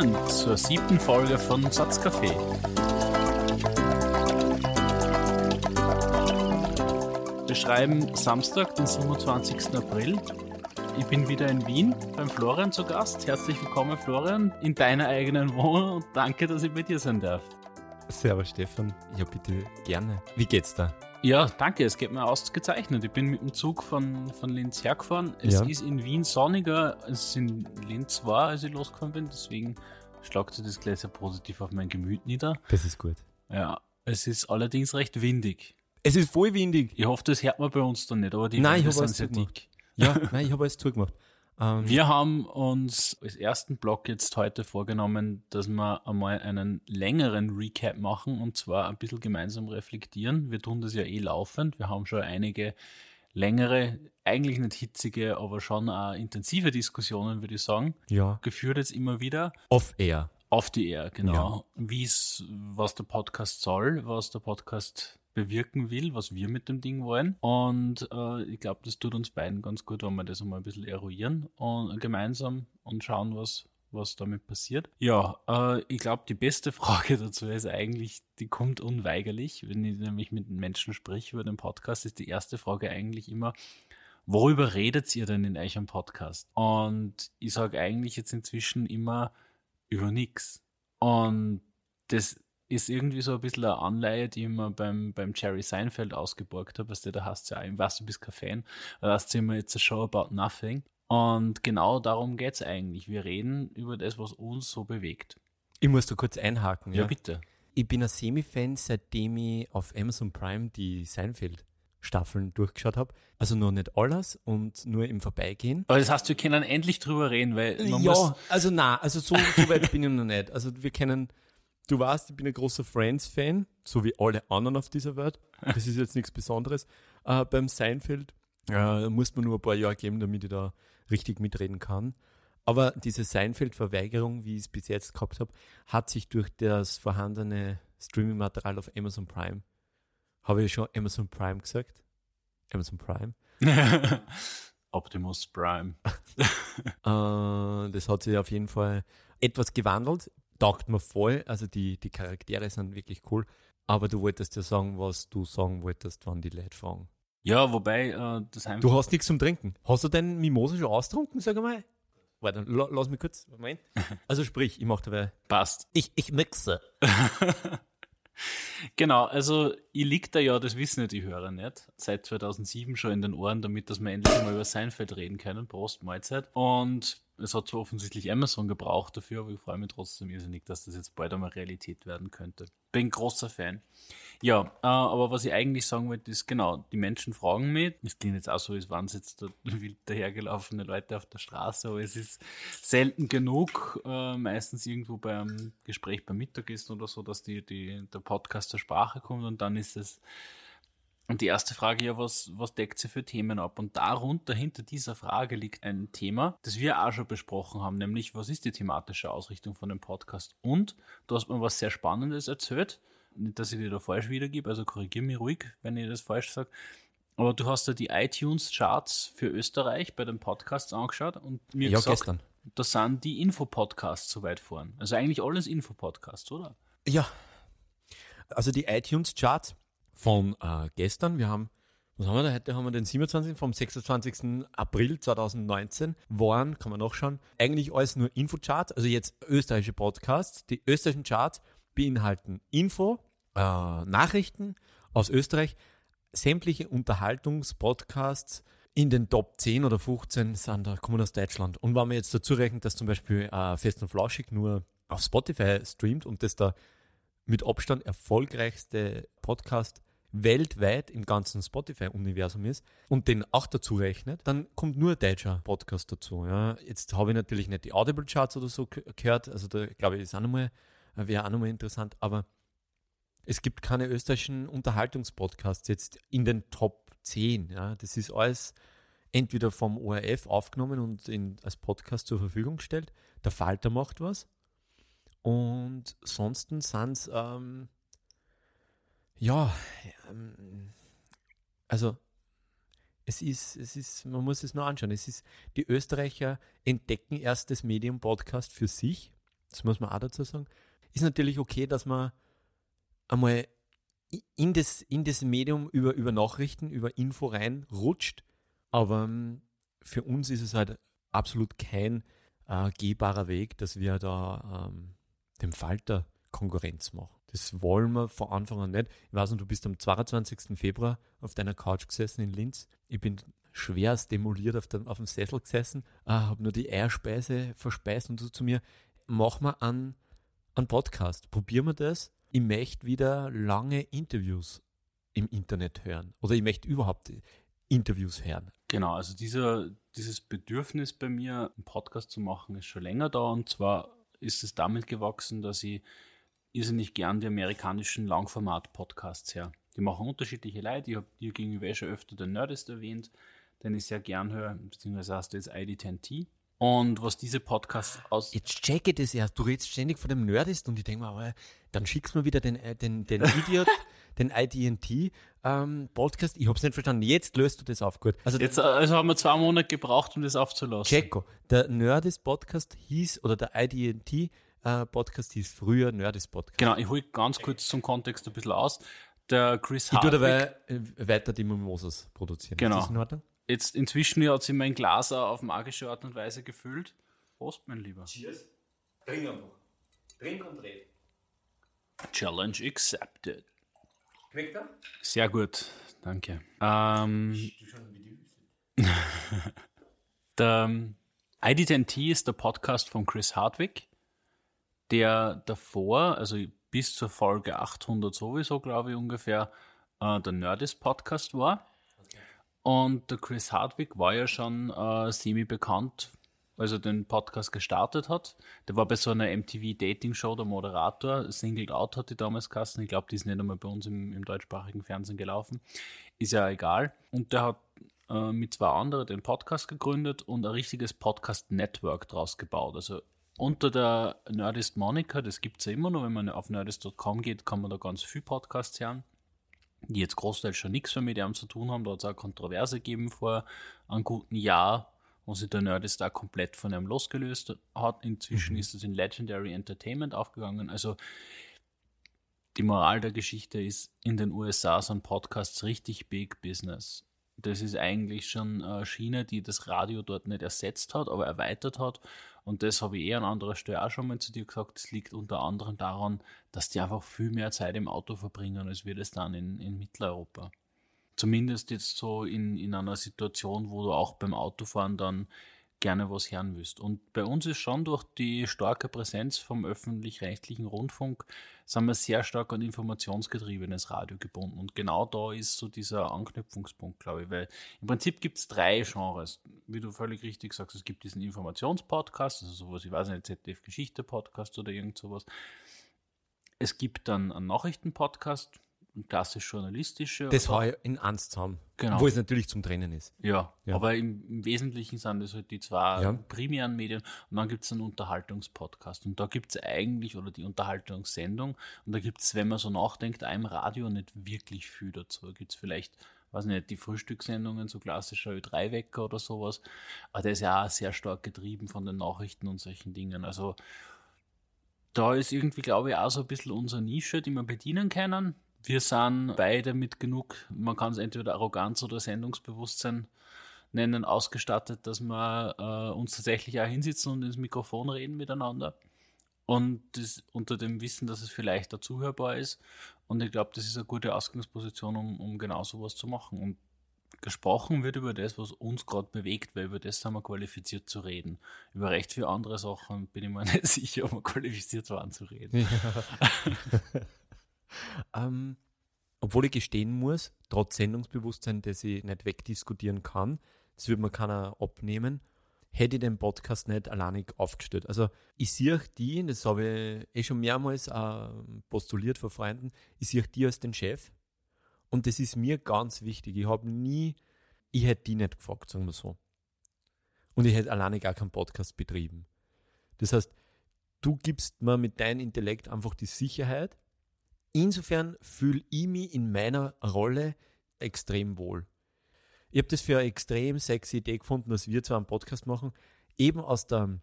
Willkommen zur siebten Folge von Satzcafé. Wir schreiben Samstag, den 27. April. Ich bin wieder in Wien beim Florian zu Gast. Herzlich willkommen, Florian, in deiner eigenen Wohnung und danke, dass ich bei dir sein darf. Servus, Stefan. Ja, bitte gerne. Wie geht's da? Ja, danke, es geht mir ausgezeichnet. Ich bin mit dem Zug von, von Linz hergefahren. Es ja. ist in Wien sonniger, als es in Linz war, als ich losgefahren bin. Deswegen schlagt sich das gleich sehr positiv auf mein Gemüt nieder. Das ist gut. Ja, es ist allerdings recht windig. Es ist voll windig. Ich hoffe, das hört man bei uns dann nicht, aber die Nein, Wände sind sehr dick. Ja, nein, ich habe alles zugemacht. Ähm, wir haben uns als ersten Block jetzt heute vorgenommen, dass wir einmal einen längeren Recap machen und zwar ein bisschen gemeinsam reflektieren. Wir tun das ja eh laufend. Wir haben schon einige längere, eigentlich nicht hitzige, aber schon auch intensive Diskussionen, würde ich sagen. Ja. Geführt jetzt immer wieder. Off-Air. Auf die Air, genau. Ja. Wie es, was der Podcast soll, was der Podcast bewirken will, was wir mit dem Ding wollen. Und äh, ich glaube, das tut uns beiden ganz gut, wenn wir das einmal ein bisschen eruieren und gemeinsam und schauen, was, was damit passiert. Ja, äh, ich glaube, die beste Frage dazu ist eigentlich, die kommt unweigerlich, wenn ich nämlich mit Menschen spreche über den Podcast, ist die erste Frage eigentlich immer, worüber redet ihr denn in eurem Podcast? Und ich sage eigentlich jetzt inzwischen immer über nichts. Und das ist irgendwie so ein bisschen eine Anleihe, die ich mir beim, beim Jerry Seinfeld ausgeborgt habe. Was der da hast ja, ich weiß, du bist kein Fan, da hast du immer jetzt a show about nothing. Und genau darum geht es eigentlich. Wir reden über das, was uns so bewegt. Ich muss da kurz einhaken. Ja, ja? bitte. Ich bin ein Semi-Fan, seitdem ich auf Amazon Prime die Seinfeld Staffeln durchgeschaut habe. Also noch nicht alles und nur im Vorbeigehen. Aber das heißt, wir können endlich drüber reden, weil Ja, also na, also so, so weit bin ich noch nicht. Also wir kennen Du weißt, ich bin ein großer Friends-Fan, so wie alle anderen auf dieser Welt. Das ist jetzt nichts Besonderes. Äh, beim Seinfeld äh, muss man nur ein paar Jahre geben, damit ich da richtig mitreden kann. Aber diese Seinfeld-Verweigerung, wie ich es bis jetzt gehabt habe, hat sich durch das vorhandene Streaming-Material auf Amazon Prime, habe ich schon Amazon Prime gesagt? Amazon Prime? Optimus Prime. äh, das hat sich auf jeden Fall etwas gewandelt taugt mir voll. Also die, die Charaktere sind wirklich cool. Aber du wolltest ja sagen, was du sagen wolltest, wann die Leute fragen. Ja, wobei äh, das einfach. Du hast nichts zum Trinken. Hast du deinen Mimosa schon austrunken, sag mal? Warte, lass mich kurz. Moment. Also sprich, ich mach dabei. Passt. Ich, ich mixe. genau, also ich liegt da ja, das wissen ja die Hörer nicht, seit 2007 schon in den Ohren, damit dass wir endlich mal über Seinfeld reden können. Prost, Mahlzeit. Und es hat zwar offensichtlich Amazon gebraucht dafür, aber ich freue mich trotzdem irrsinnig, dass das jetzt bald einmal Realität werden könnte. Bin großer Fan. Ja, äh, aber was ich eigentlich sagen wollte, ist genau, die Menschen fragen mich, es klingt jetzt auch so, als waren es jetzt da wild dahergelaufene Leute auf der Straße, aber es ist selten genug, äh, meistens irgendwo beim Gespräch beim Mittagessen oder so, dass die, die, der Podcast zur Sprache kommt und dann ist es und die erste Frage, ja, was, was deckt sie für Themen ab? Und darunter, hinter dieser Frage liegt ein Thema, das wir auch schon besprochen haben, nämlich, was ist die thematische Ausrichtung von dem Podcast? Und du hast mir was sehr Spannendes erzählt, nicht, dass ich dir da falsch wiedergebe, also korrigiere mich ruhig, wenn ich das falsch sage. Aber du hast ja die iTunes-Charts für Österreich bei den Podcasts angeschaut und mir ja, gesagt, gestern. da sind die Infopodcasts so weit vorn. Also eigentlich alles Infopodcasts, oder? Ja. Also die iTunes-Charts von äh, gestern. Wir haben, was haben wir da? Heute haben wir den 27. vom 26. April 2019. Waren, kann man nachschauen, eigentlich alles nur Infocharts, also jetzt österreichische Podcasts. Die österreichischen Charts beinhalten Info, äh, Nachrichten aus Österreich, sämtliche Unterhaltungspodcasts, in den Top 10 oder 15 sind da, kommen aus Deutschland. Und wenn man jetzt dazu rechnet, dass zum Beispiel äh, Fest und Flauschig nur auf Spotify streamt und das da mit Abstand erfolgreichste Podcast weltweit im ganzen Spotify-Universum ist und den auch dazu rechnet, dann kommt nur ein deutscher Podcast dazu. Ja. Jetzt habe ich natürlich nicht die Audible-Charts oder so gehört, also da glaube ich, ist auch nochmal, wäre auch nochmal interessant, aber es gibt keine österreichischen Unterhaltungspodcasts jetzt in den Top 10. Ja. Das ist alles entweder vom ORF aufgenommen und in, als Podcast zur Verfügung gestellt. Der Falter macht was. Und sonst sind es ähm, ja, ähm, also Es ist, es ist, man muss es nur anschauen. Es ist, die Österreicher entdecken erst das Medium-Podcast für sich. Das muss man auch dazu sagen. Ist natürlich okay, dass man einmal in das, in das Medium über, über Nachrichten, über Info reinrutscht. Aber ähm, für uns ist es halt absolut kein äh, gehbarer Weg, dass wir da ähm, dem Falter Konkurrenz machen. Das wollen wir von Anfang an nicht. Ich weiß nicht, du bist am 22. Februar auf deiner Couch gesessen in Linz. Ich bin schwer demoliert auf dem, auf dem Sessel gesessen, äh, habe nur die Eierspeise verspeist und so zu mir, mach mal einen, einen Podcast, probieren wir das. Ich möchte wieder lange Interviews im Internet hören oder ich möchte überhaupt Interviews hören. Genau, also dieser, dieses Bedürfnis bei mir, einen Podcast zu machen, ist schon länger da und zwar ist es damit gewachsen, dass ich irrsinnig gern die amerikanischen Langformat-Podcasts her. Die machen unterschiedliche Leute. Ich habe dir gegenüber eh schon öfter den Nerdist erwähnt, den ich sehr gern höre, beziehungsweise heißt jetzt ID10T. Und was diese Podcasts aus. Jetzt checke das erst. Du redest ständig von dem Nerdist und ich denke mir, aber dann schickst du mir wieder den, äh, den, den Idiot, den IDT ähm, Podcast. Ich habe es nicht verstanden. Jetzt löst du das auf. Gut. Also, Jetzt, also haben wir zwei Monate gebraucht, um das aufzulassen. Checko. Der Nerdist Podcast hieß, oder der IDT äh, Podcast hieß früher Nerdist Podcast. Genau, ich hole ganz kurz zum Kontext ein bisschen aus. Der Chris Hardwick. Ich tue dabei äh, weiter die Mimosas produzieren. Genau. Ist das in Ordnung? Jetzt inzwischen hat sie mein Glas auf magische Art und Weise gefüllt. Prost, mein Lieber. Cheers. Trink einfach. Trink und red. Challenge accepted. Schmeckt er? Sehr gut, danke. Ähm, der ID10T ist der Podcast von Chris Hardwick der davor, also bis zur Folge 800 sowieso, glaube ich, ungefähr, äh, der Nerdist Podcast war. Und der Chris Hardwick war ja schon äh, semi-bekannt, als er den Podcast gestartet hat. Der war bei so einer MTV-Dating-Show der Moderator. Singled Out hat die damals geheißen. Ich glaube, die ist nicht einmal bei uns im, im deutschsprachigen Fernsehen gelaufen. Ist ja egal. Und der hat äh, mit zwei anderen den Podcast gegründet und ein richtiges Podcast-Network draus gebaut. Also unter der Nerdist Monica, das gibt es ja immer noch, wenn man auf nerdist.com geht, kann man da ganz viele Podcasts hören, die jetzt großteils schon nichts mehr mit ihm zu tun haben. Da hat es auch Kontroverse gegeben vor einem guten Jahr, wo sich der Nerdist da komplett von ihm losgelöst hat. Inzwischen mhm. ist es in Legendary Entertainment aufgegangen. Also die Moral der Geschichte ist, in den USA sind Podcasts richtig Big Business das ist eigentlich schon eine Schiene, die das Radio dort nicht ersetzt hat, aber erweitert hat. Und das habe ich eh an anderer Stelle auch schon mal zu dir gesagt. Das liegt unter anderem daran, dass die einfach viel mehr Zeit im Auto verbringen, als wir das dann in, in Mitteleuropa. Zumindest jetzt so in, in einer Situation, wo du auch beim Autofahren dann gerne was hören willst. Und bei uns ist schon durch die starke Präsenz vom öffentlich-rechtlichen Rundfunk, sind wir sehr stark an informationsgetriebenes Radio gebunden. Und genau da ist so dieser Anknüpfungspunkt, glaube ich, weil im Prinzip gibt es drei Genres. Wie du völlig richtig sagst, es gibt diesen Informationspodcast, also sowas, ich weiß nicht, ZDF-Geschichte-Podcast oder irgend sowas. Es gibt dann einen Nachrichten-Podcast, klassisch journalistische. Das ich in Ernst zusammen. Genau. Wo es natürlich zum Trennen ist. Ja, ja. aber im, im, Wesentlichen sind das halt die zwei ja. primären Medien und dann gibt es einen Unterhaltungspodcast und da gibt es eigentlich, oder die Unterhaltungssendung und da gibt es, wenn man so nachdenkt, einem Radio nicht wirklich viel dazu. Da gibt es vielleicht weiß nicht, die Frühstückssendungen, so klassischer Ö3-Wecker oder sowas. Aber der ist ja auch sehr stark getrieben von den Nachrichten und solchen Dingen. Also da ist irgendwie, glaube ich, auch so ein bisschen unsere Nische, die wir bedienen können wir sind beide mit genug, man kann es entweder Arroganz oder Sendungsbewusstsein nennen, ausgestattet, dass wir äh, uns tatsächlich auch hinsitzen und ins Mikrofon reden miteinander. Und das unter dem Wissen, dass es vielleicht da zuhörbar ist. Und ich glaube, das ist eine gute Ausgangsposition, um, um genau sowas zu machen. Und gesprochen wird über das, was uns gerade bewegt, weil über das sind wir qualifiziert zu reden. Über recht viele andere Sachen bin ich mir nicht sicher, ob wir qualifiziert waren zu reden. Ja. Ähm, obwohl ich gestehen muss, trotz Sendungsbewusstsein, das ich nicht wegdiskutieren kann, das würde mir keiner abnehmen, hätte ich den Podcast nicht alleinig aufgestellt. Also ich sehe die, das habe ich eh schon mehrmals äh, postuliert vor Freunden, ich sehe die als den Chef und das ist mir ganz wichtig. Ich habe nie, ich hätte die nicht gefragt, sagen wir so. Und ich hätte alleine gar keinen Podcast betrieben. Das heißt, du gibst mir mit deinem Intellekt einfach die Sicherheit, Insofern fühle ich mich in meiner Rolle extrem wohl. Ich habe das für eine extrem sexy Idee gefunden, dass wir zwar einen Podcast machen, eben aus, der,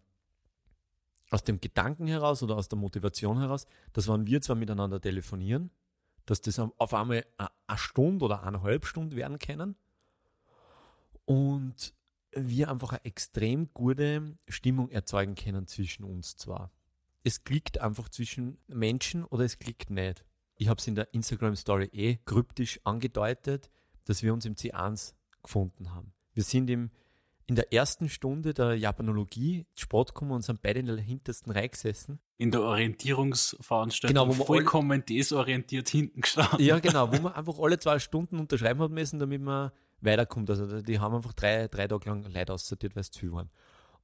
aus dem Gedanken heraus oder aus der Motivation heraus, dass wenn wir zwar miteinander telefonieren, dass das auf einmal eine Stunde oder eineinhalb Stunden werden können und wir einfach eine extrem gute Stimmung erzeugen können zwischen uns zwar. Es klickt einfach zwischen Menschen oder es klickt nicht. Ich habe es in der Instagram Story eh kryptisch angedeutet, dass wir uns im C1 gefunden haben. Wir sind im, in der ersten Stunde der Japanologie Sport gekommen und sind beide in der hintersten Reihe gesessen. In der Orientierungsveranstaltung genau, wo vollkommen desorientiert hinten gestanden. Ja, genau, wo man einfach alle zwei Stunden unterschreiben hat müssen, damit man weiterkommt. Also die haben einfach drei, drei Tage lang Leute aussortiert, weil es zu viel waren.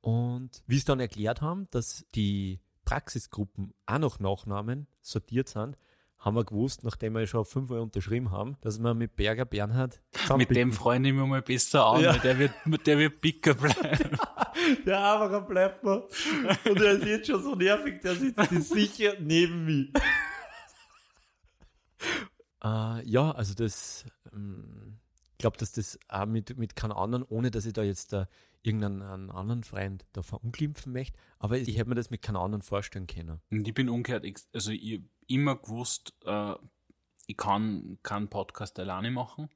Und wie sie dann erklärt haben, dass die Praxisgruppen auch noch Nachnamen sortiert sind, haben wir gewusst, nachdem wir schon fünfmal unterschrieben haben, dass wir mit Berger Bernhard Mit dem freue ich mich mal besser an, ja. der wird, der wird Picker bleiben. der, Avacher bleibt mir. Und er ist jetzt schon so nervig, der sitzt sicher neben mir. äh, ja, also das, ich glaube, dass das auch mit, mit keinem anderen, ohne dass ich da jetzt da irgendeinen anderen Freund da verunglimpfen möchte, aber ich hätte mir das mit keinem anderen vorstellen können. Und ich bin umgekehrt, also ich immer gewusst, äh, ich kann keinen Podcast alleine machen,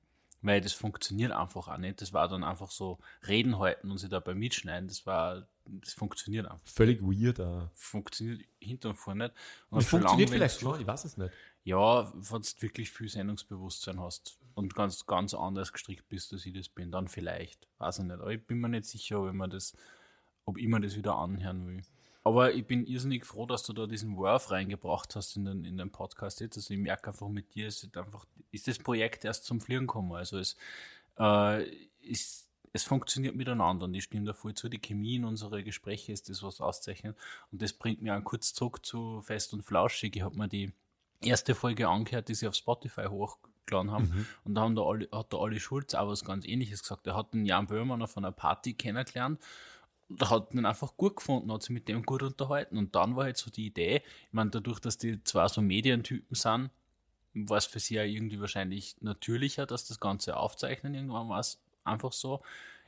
weil das funktioniert einfach auch nicht. Das war dann einfach so reden halten und sich dabei mitschneiden. Das war, das funktioniert einfach. Völlig weird. Auch. Funktioniert hinter und vor nicht. Und das funktioniert vielleicht schon, ich weiß es nicht. Ja, wenn du wirklich viel Sendungsbewusstsein hast und ganz, ganz anders gestrickt bist, als ich das bin, dann vielleicht. Weiß ich nicht. Aber ich bin mir nicht sicher, ob ich mir das, ob ich mir das wieder anhören will. Aber ich bin irrsinnig froh, dass du da diesen Wurf reingebracht hast in den, in den Podcast jetzt. Also ich merke einfach mit dir, ist einfach, ist das Projekt erst zum Fliegen gekommen. Also es äh, ist, es funktioniert miteinander und ich stimme da voll zu. Die Chemie in unsere Gespräche ist das, was auszeichnet. Und das bringt mir einen kurz zurück zu Fest und Flauschig. Ich habe mir die erste Folge angehört, die sie auf Spotify hochgeladen haben. Mhm. Und da haben da alle, hat der Olli Schulz auch was ganz ähnliches gesagt. Er hat den Jan Böhmermann auf einer Party kennengelernt hat ihn einfach gut gefunden, hat sich mit dem gut unterhalten. Und dann war halt so die Idee, ich meine, dadurch, dass die zwei so Medientypen sind, war es für sie ja irgendwie wahrscheinlich natürlicher, dass das Ganze aufzeichnen. Irgendwann war es einfach so,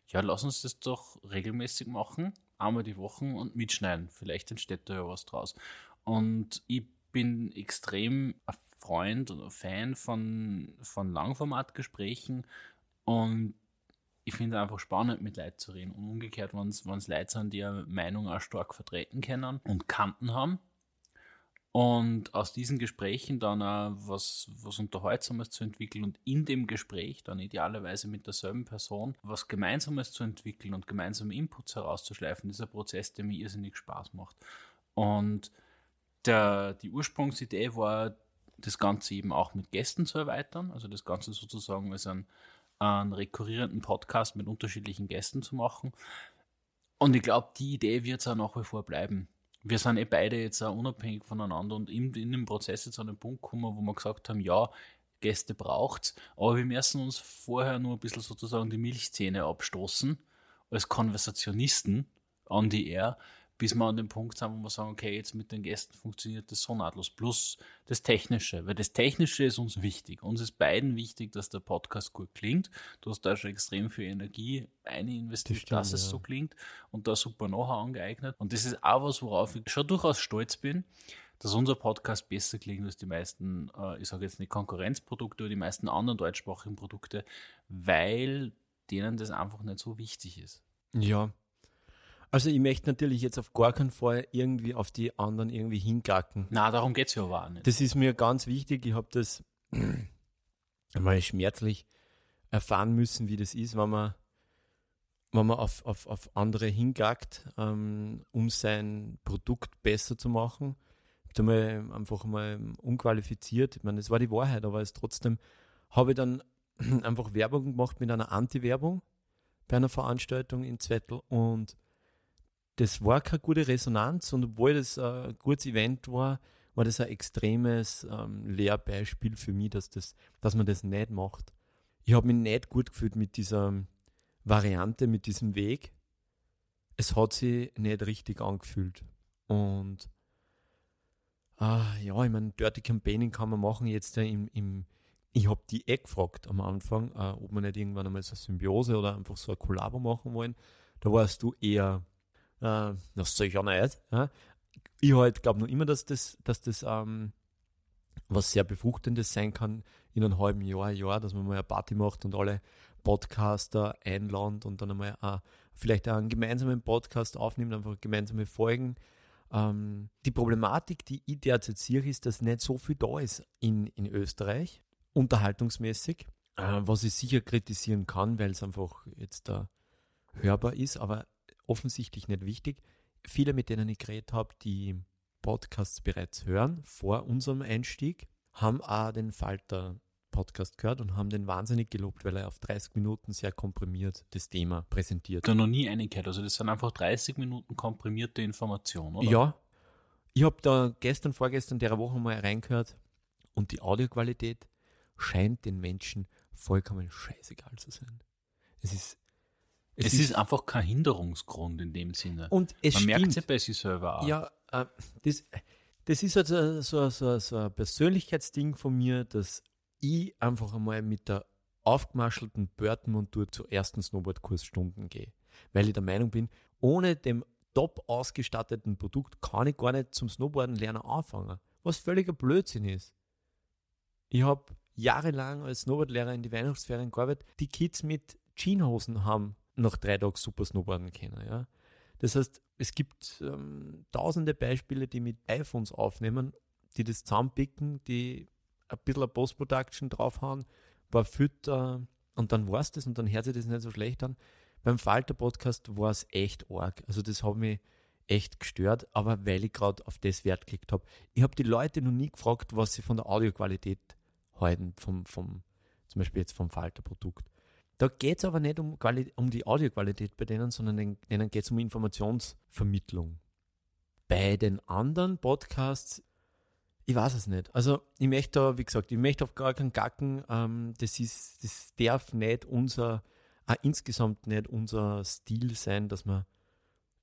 ja, lass uns das doch regelmäßig machen, einmal die Woche und mitschneiden. Vielleicht entsteht da ja was draus. Und ich bin extrem ein Freund oder Fan von, von Langformatgesprächen und ich finde einfach spannend, mit Leuten zu reden. Und umgekehrt, wenn es Leute sind, die ihre Meinung auch stark vertreten können und Kanten haben. Und aus diesen Gesprächen dann auch was, was Unterhaltsames zu entwickeln und in dem Gespräch dann idealerweise mit derselben Person was Gemeinsames zu entwickeln und gemeinsame Inputs herauszuschleifen, dieser Prozess, der mir irrsinnig Spaß macht. Und der, die Ursprungsidee war, das Ganze eben auch mit Gästen zu erweitern, also das Ganze sozusagen als ein einen rekurrierenden Podcast mit unterschiedlichen Gästen zu machen. Und ich glaube, die Idee wird es auch nach wie vor bleiben. Wir sind eh beide jetzt auch unabhängig voneinander und in, in dem Prozess jetzt an den Punkt gekommen, wo wir gesagt haben, ja, Gäste braucht's, aber wir müssen uns vorher nur ein bisschen sozusagen die Milchzähne abstoßen als Konversationisten on the air, bis wir an dem Punkt sind, wo wir sagen, okay, jetzt mit den Gästen funktioniert das so nahtlos. Plus das Technische, weil das Technische ist uns wichtig. Uns ist beiden wichtig, dass der Podcast gut klingt. Du hast da schon extrem viel Energie eine investiert, das dass es ja. so klingt und da super nachher angeeignet. Und das ist auch was, worauf ich schon durchaus stolz bin, dass unser Podcast besser klingt als die meisten, äh, ich sage jetzt nicht Konkurrenzprodukte, oder die meisten anderen deutschsprachigen Produkte, weil denen das einfach nicht so wichtig ist. Ja, also ich möchte natürlich jetzt auf gar keinen Fall irgendwie auf die anderen irgendwie hingacken. Na, darum geht es ja aber auch nicht. Das ist mir ganz wichtig. Ich habe das einmal schmerzlich erfahren müssen, wie das ist, wenn man, wenn man auf, auf, auf andere hingackt, ähm, um sein Produkt besser zu machen. Ich habe mal einfach mal unqualifiziert. Ich meine, das war die Wahrheit, aber es trotzdem habe ich dann einfach Werbung gemacht mit einer Anti-Werbung bei einer Veranstaltung in Zettel und das war keine gute Resonanz und obwohl das ein gutes Event war, war das ein extremes ähm, Lehrbeispiel für mich, dass, das, dass man das nicht macht. Ich habe mich nicht gut gefühlt mit dieser Variante, mit diesem Weg. Es hat sich nicht richtig angefühlt. Und ah, ja, ich meine, Dirty Campaigning kann man machen jetzt ja im, im ich habe die eh gefragt am Anfang, äh, ob wir nicht irgendwann einmal so eine Symbiose oder einfach so ein Kollabo machen wollen. Da warst du eher, äh, das sicher nicht. Ja? Ich halt glaube noch immer, dass das, dass das ähm, was sehr Befruchtendes sein kann in einem halben Jahr, Jahr, dass man mal eine Party macht und alle Podcaster einladet und dann einmal äh, vielleicht auch einen gemeinsamen Podcast aufnimmt, einfach gemeinsame Folgen. Ähm, die Problematik, die ich derzeit sehe, ist, dass nicht so viel da ist in, in Österreich, unterhaltungsmäßig, äh, was ich sicher kritisieren kann, weil es einfach jetzt da hörbar ist, aber offensichtlich nicht wichtig. Viele, mit denen ich geredet habe, die Podcasts bereits hören, vor unserem Einstieg, haben auch den Falter Podcast gehört und haben den wahnsinnig gelobt, weil er auf 30 Minuten sehr komprimiert das Thema präsentiert. Da noch nie eine gehört. Also das sind einfach 30 Minuten komprimierte Informationen, oder? Ja. Ich habe da gestern, vorgestern, der Woche mal reingehört und die Audioqualität scheint den Menschen vollkommen scheißegal zu sein. Es ist es, es ist, ist, einfach kein Hinderungsgrund in dem Sinne. Und es Man merkt es ja bei sich selber auch. Ja, äh, das, das ist also so, so, so ein Persönlichkeitsding von mir, dass ich einfach einmal mit der aufgemarschelten Börtenmontur zu ersten Snowboardkursstunden gehe. Weil ich der Meinung bin, ohne dem top ausgestatteten Produkt kann ich gar nicht zum Snowboarden lernen anfangen. Was völliger Blödsinn ist. Ich habe jahrelang als Snowboardlehrer in die Weihnachtsferien gearbeitet. Die Kids mit Jeanshosen haben nach drei Tagen super Snowboarden können. Ja? Das heißt, es gibt ähm, tausende Beispiele, die mit iPhones aufnehmen, die das zusammenpicken, die ein bisschen Post-Production draufhauen, ein paar Fütter und dann war es das und dann hört sich das nicht so schlecht an. Beim Falter-Podcast war es echt arg. Also das hat mich echt gestört, aber weil ich gerade auf das Wert gelegt habe. Ich habe die Leute noch nie gefragt, was sie von der Audioqualität halten, vom, vom, zum Beispiel jetzt vom Falter-Produkt. Da geht es aber nicht um, um die Audioqualität bei denen, sondern denen geht es um Informationsvermittlung. Bei den anderen Podcasts ich weiß es nicht. Also ich möchte da, wie gesagt, ich möchte auf gar keinen Gacken, ähm, das ist, das darf nicht unser, äh, insgesamt nicht unser Stil sein, dass wir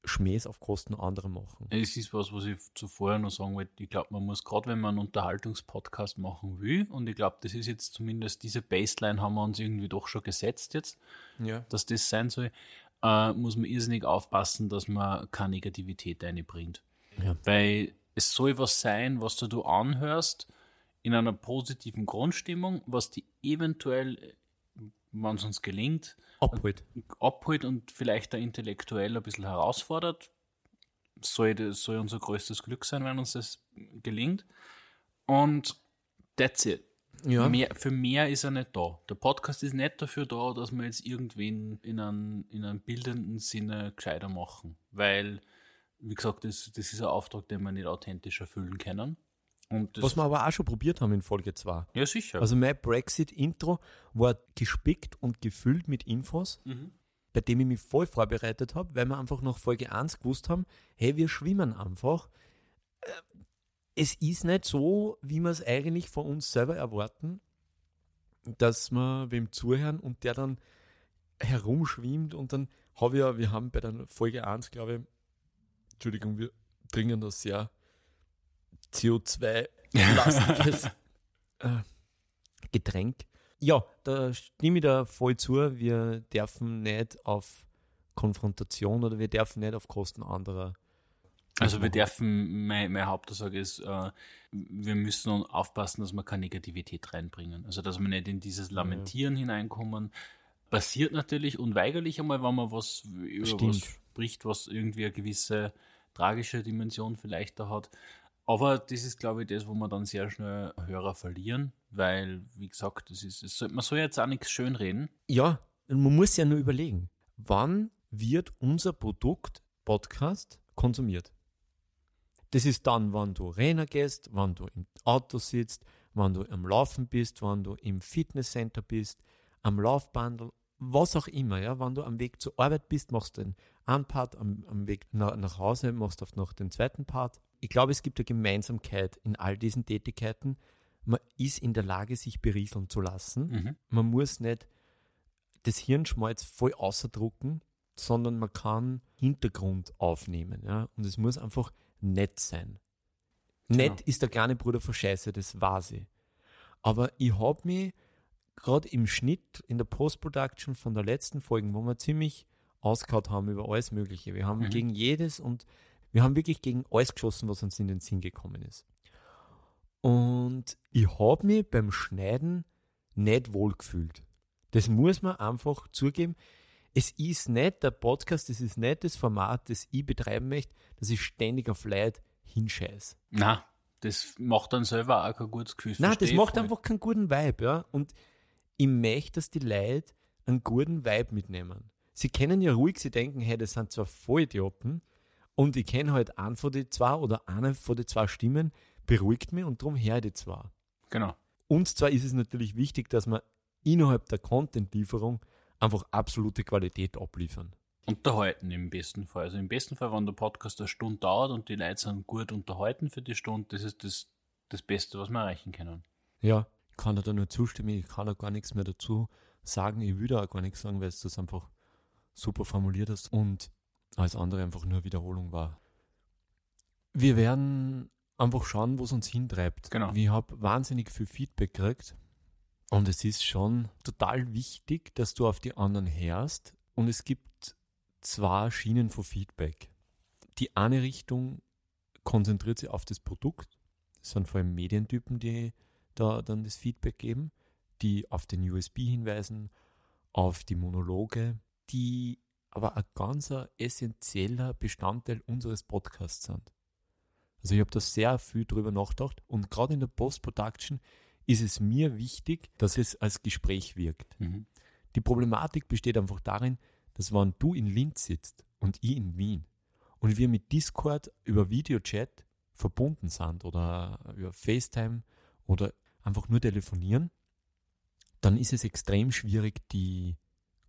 Schmähs auf Kosten anderer machen. Es ist was, was ich zuvor noch sagen wollte. Ich glaube, man muss gerade, wenn man einen Unterhaltungspodcast machen will, und ich glaube, das ist jetzt zumindest diese Baseline haben wir uns irgendwie doch schon gesetzt jetzt, ja. dass das sein soll, äh, muss man irrsinnig aufpassen, dass man keine Negativität einbringt. Ja. Weil es soll was sein, was du, du anhörst, in einer positiven Grundstimmung, was die eventuell, wenn es uns gelingt, abholt. abholt und vielleicht da intellektuell ein bisschen herausfordert. Soll, das, soll unser größtes Glück sein, wenn uns das gelingt. Und that's it. Ja. Mehr, für mehr ist er nicht da. Der Podcast ist nicht dafür da, dass wir jetzt irgendwen in einem, in einem bildenden Sinne gescheiter machen. Weil wie gesagt, das, das ist ein Auftrag, den wir nicht authentisch erfüllen können. Was wir aber auch schon probiert haben in Folge 2. Ja, sicher. Also mein Brexit-Intro war gespickt und gefüllt mit Infos, mhm. bei dem ich mich voll vorbereitet habe, weil wir einfach nach Folge 1 gewusst haben, hey, wir schwimmen einfach. Äh, es ist nicht so, wie wir es eigentlich von uns selber erwarten, dass wir wem zuhören und der dann herumschwimmt und dann habe ich ja, wir haben bei der Folge 1, glaube ich, Entschuldigung, wir trinken das sehr CO2-lastiges äh, Getränk. Ja, da stimme ich da voll zu. Wir dürfen nicht auf Konfrontation oder wir dürfen nicht auf Kosten anderer. Also wir dürfen, mein, meine Hauptaussage ist, äh, wir müssen aufpassen, dass wir keine Negativität reinbringen. Also dass wir nicht in dieses Lamentieren ja. hineinkommen. Passiert natürlich unweigerlich einmal, wenn man was über Stimmt. was spricht, was irgendwie eine gewisse tragische Dimension vielleicht da hat. Aber das ist, glaube ich, das, wo man dann sehr schnell Hörer verlieren, weil, wie gesagt, das ist, das soll, man soll jetzt auch nichts schönreden. Ja, man muss ja nur überlegen, wann wird unser Produkt, Podcast, konsumiert? Das ist dann, wann du Renner gehst, wann du im Auto sitzt, wann du am Laufen bist, wann du im Fitnesscenter bist, am Laufbandel was auch immer, ja, wenn du am Weg zur Arbeit bist, machst du den einen Part, am, am Weg nach, nach Hause machst du noch den zweiten Part. Ich glaube, es gibt eine Gemeinsamkeit in all diesen Tätigkeiten. Man ist in der Lage, sich berieseln zu lassen. Mhm. Man muss nicht das Hirnschmalz voll außerdrucken, sondern man kann Hintergrund aufnehmen. Ja? Und es muss einfach nett sein. Genau. Nett ist der kleine Bruder von Scheiße, das war sie. Aber ich habe mich gerade im Schnitt in der Post-Production von der letzten Folge, wo wir ziemlich ausgehaut haben über alles Mögliche. Wir haben Mhm. gegen jedes und wir haben wirklich gegen alles geschossen, was uns in den Sinn gekommen ist. Und ich habe mich beim Schneiden nicht wohl gefühlt. Das muss man einfach zugeben. Es ist nicht der Podcast, es ist nicht das Format, das ich betreiben möchte, dass ich ständig auf Leid hinscheiße. Na, das macht dann selber auch kein gutes Gefühl. Nein, das macht einfach keinen guten Vibe, ja. Und ich möchte, dass die Leute einen guten Vibe mitnehmen. Sie können ja ruhig, sie denken, hey, das sind zwar Vollidioten und ich kenne halt einen von den zwei oder eine von den zwei Stimmen, beruhigt mich und darum her die zwei. Genau. Und zwar ist es natürlich wichtig, dass wir innerhalb der Content-Lieferung einfach absolute Qualität abliefern. Unterhalten im besten Fall. Also im besten Fall, wenn der Podcast eine Stunde dauert und die Leute sind gut unterhalten für die Stunde, das ist das, das Beste, was wir erreichen können. Ja, ich kann da nur zustimmen, ich kann da gar nichts mehr dazu sagen, ich will da auch gar nichts sagen, weil es das einfach super formuliert hast und alles andere einfach nur Wiederholung war. Wir werden einfach schauen, wo es uns hintreibt. Genau. Ich habe wahnsinnig viel Feedback gekriegt und es ist schon total wichtig, dass du auf die anderen hörst und es gibt zwei Schienen von Feedback. Die eine Richtung konzentriert sich auf das Produkt. Das sind vor allem Medientypen, die da dann das Feedback geben, die auf den USB hinweisen, auf die Monologe, die aber ein ganz essentieller Bestandteil unseres Podcasts sind. Also ich habe da sehr viel drüber nachgedacht und gerade in der Post-Production ist es mir wichtig, dass es als Gespräch wirkt. Mhm. Die Problematik besteht einfach darin, dass wenn du in Linz sitzt und ich in Wien und wir mit Discord über Videochat verbunden sind oder über FaceTime oder einfach nur telefonieren, dann ist es extrem schwierig, die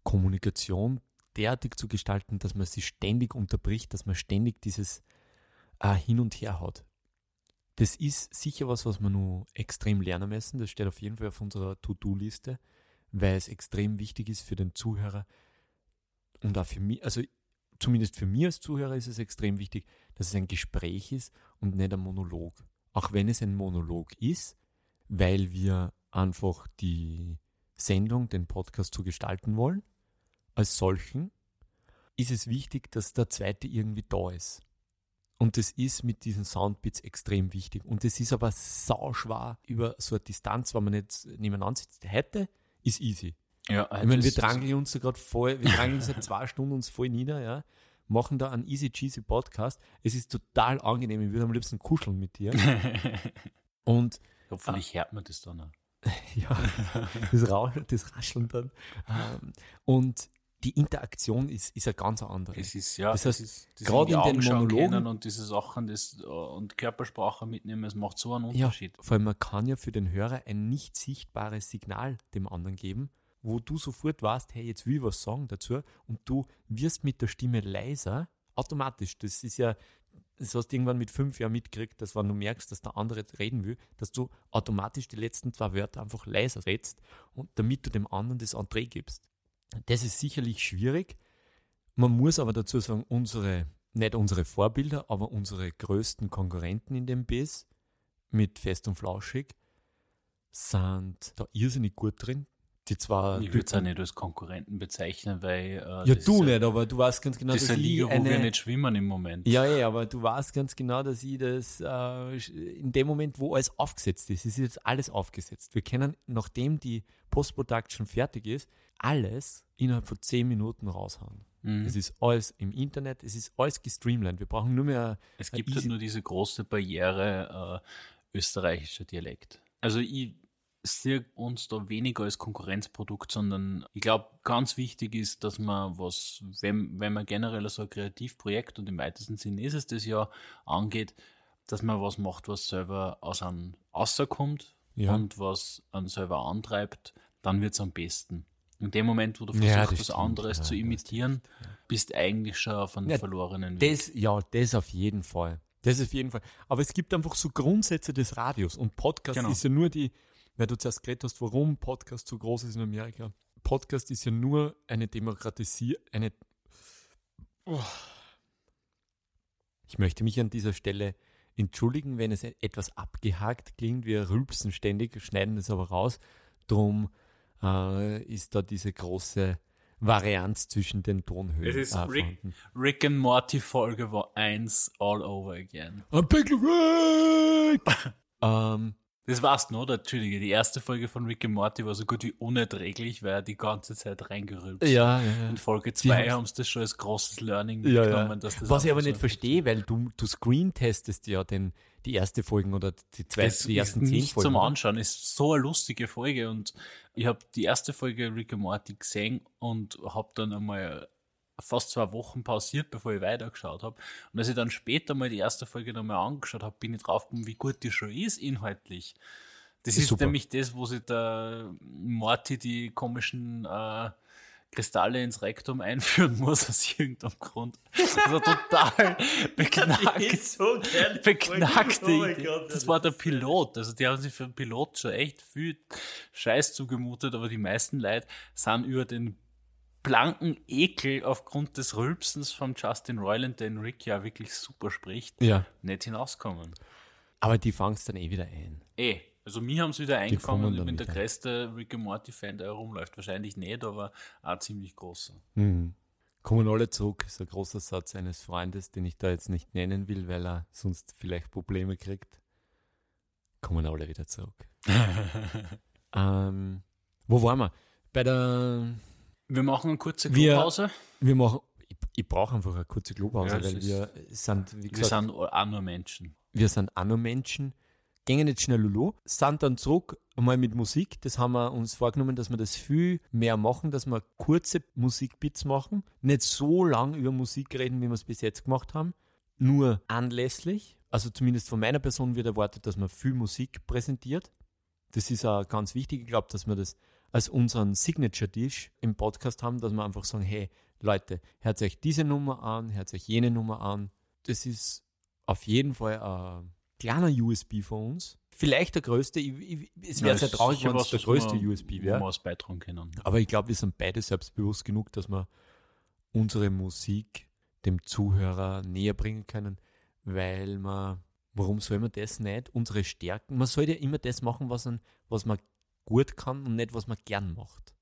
Kommunikation derartig zu gestalten, dass man sie ständig unterbricht, dass man ständig dieses äh, Hin und Her hat. Das ist sicher was, was wir nur extrem lernen müssen. Das steht auf jeden Fall auf unserer To-Do-Liste, weil es extrem wichtig ist für den Zuhörer und auch für mich, also zumindest für mich als Zuhörer ist es extrem wichtig, dass es ein Gespräch ist und nicht ein Monolog. Auch wenn es ein Monolog ist, weil wir einfach die Sendung, den Podcast zu gestalten wollen, als solchen, ist es wichtig, dass der zweite irgendwie da ist. Und das ist mit diesen Soundbits extrem wichtig. Und das ist aber sauschwer über so eine Distanz, wenn man nicht nebeneinander sitzt. Heute ist easy. Ja, Ich meine, wir drangeln uns da gerade voll, wir drangeln seit zwei Stunden uns voll nieder, ja. Machen da einen easy cheesy Podcast. Es ist total angenehm. Ich würde am liebsten kuscheln mit dir. Und Hoffentlich hört man das dann auch. ja, das, Rausch, das Rascheln dann. Ähm, und die Interaktion ist, ist eine ganz andere. Es ist ja, Das heißt, ist, gerade in den Monologen- und diese Sachen das, äh, und Körpersprache mitnehmen, es macht so einen Ja, Unterschied. vor allem man kann ja für den Hörer ein nicht sichtbares Signal dem anderen geben, wo du sofort weißt, hey, jetzt will ich was sagen dazu und du wirst mit der Stimme leiser, automatisch. Das ist ja, das hast du irgendwann mit fünf Jahren mitgekriegt, dass wenn du merkst, dass der andere reden will, dass du automatisch die letzten zwei Wörter einfach leiser redst und damit du dem anderen das Entree gibst. Das ist sicherlich schwierig. Man muss aber dazu sagen, unsere, nicht unsere Vorbilder, aber unsere größten Konkurrenten in dem Biss mit Fest und Flauschig sind da irrsinnig gut drin. Die zwar. Ich würde es auch nicht als Konkurrenten bezeichnen, weil. Äh, ja, du nicht, aber du weißt ganz genau, Das ist dass eine ich Liga, wo wir eine, nicht schwimmen im Moment. Ja, ja, aber du weißt ganz genau, dass ich das äh, in dem Moment, wo alles aufgesetzt ist, ist jetzt alles aufgesetzt. Wir können, nachdem die Post-Production fertig ist, alles innerhalb von 10 Minuten raushauen. Mhm. Es ist alles im Internet, es ist alles gestreamlined. Wir brauchen nur mehr. Es gibt halt nur diese große Barriere äh, österreichischer Dialekt. Also ich sehe uns da weniger als Konkurrenzprodukt, sondern ich glaube, ganz wichtig ist, dass man was, wenn, wenn man generell so ein Kreativprojekt und im weitesten Sinne ist es das ja angeht, dass man was macht, was selber aus einem rauskommt Ja. und was einen selber antreibt, dann wird es am besten. In dem Moment, wo du Ja, versuchst, das was stimmt, anderes ja, zu imitieren, bist eigentlich schon auf einem Ja, verlorenen Weg. Das, ja, das auf jeden Fall. Das auf jeden Fall. Aber es gibt einfach so Grundsätze des Radios und Podcast Genau. ist ja nur die, weil du zuerst geredet hast, warum Podcast so groß ist in Amerika. Podcast ist ja nur eine Demokratisierung, eine. Oh. Ich möchte mich an dieser Stelle entschuldigen, wenn es etwas abgehakt klingt. Wir rülpsen ständig, schneiden es aber raus. Drum äh, ist da diese große Varianz zwischen den Tonhöhen. Es ist äh, Rick. Rick and Morty Folge 1 all over again. I'm Pickle Rick! ähm, Das war's nur, Entschuldige. Die erste Folge von Rick and Morty war so gut wie unerträglich, weil er die ganze Zeit reingerülpt. ja, ja, ja. In Folge Die 2 haben's- haben sie das schon als großes Learning Ja, mitgenommen, ja. dass das Was ich aber einfach nicht so verstehe, weil du, du screen-testest ja den, die erste Folgen oder die zweite, die ersten zehn nicht Folgen. zum? Anschauen. Ist so eine lustige Folge und ich habe die erste Folge Rick and Morty gesehen und habe dann einmal fast zwei Wochen pausiert, bevor ich weitergeschaut habe. Und als ich dann später mal die erste Folge nochmal angeschaut habe, bin ich draufgekommen, wie gut die schon ist inhaltlich. Das Ist ist, nämlich das, wo sich der Morty die komischen äh, Kristalle ins Rektum einführen muss aus irgendeinem Grund. Also total beknackt so beknackte Oh Idee. Gott, das das war der Pilot. Also die haben sich für den Pilot schon echt viel Scheiß zugemutet, aber die meisten Leute sind über den blanken Ekel aufgrund des Rülpsens von Justin Roiland, den Rick ja wirklich super spricht, Ja, nicht hinauskommen. aber die fangst dann eh wieder ein. Eh, also mir haben sie wieder eingefangen. Ich bin der größte Rick and Morty-Fan, der herumläuft. Wahrscheinlich nicht, aber auch ziemlich großer. Mhm. Kommen alle zurück, ist ein großer Satz eines Freundes, den ich da jetzt nicht nennen will, weil er sonst vielleicht Probleme kriegt. Kommen alle wieder zurück. ähm, wo waren wir? Bei der, Wir machen eine kurze Wir- Pause. wir machen, ich, ich brauche einfach eine kurze Klopause, Ja, weil ist- wir sind, wie Wir gesagt, sind auch nur Menschen. wir sind auch nur Menschen, gehen nicht schnell lulu, sind dann zurück einmal mit Musik. Das haben wir uns vorgenommen, dass wir das viel mehr machen, dass wir kurze Musikbits machen, nicht so lang über Musik reden, wie wir es bis jetzt gemacht haben, nur anlässlich. Also zumindest von meiner Person wird erwartet, dass man viel Musik präsentiert. Das ist auch ganz wichtig. Ich glaube, dass wir das als unseren Signature-Dish im Podcast haben, dass wir einfach sagen, hey Leute, hört euch diese Nummer an, hört euch jene Nummer an. Das ist auf jeden Fall ein kleiner USB von uns. Vielleicht der größte. Ich, ich, es wäre Ja, sehr traurig, wenn es der größte wir- USB wäre. was beitragen können. Aber ich glaube, wir sind beide selbstbewusst genug, dass wir unsere Musik dem Zuhörer näher bringen können, weil man, warum soll man das nicht? Unsere Stärken, man sollte ja immer das machen, was, man, was man gut kann und nicht, was man gern macht.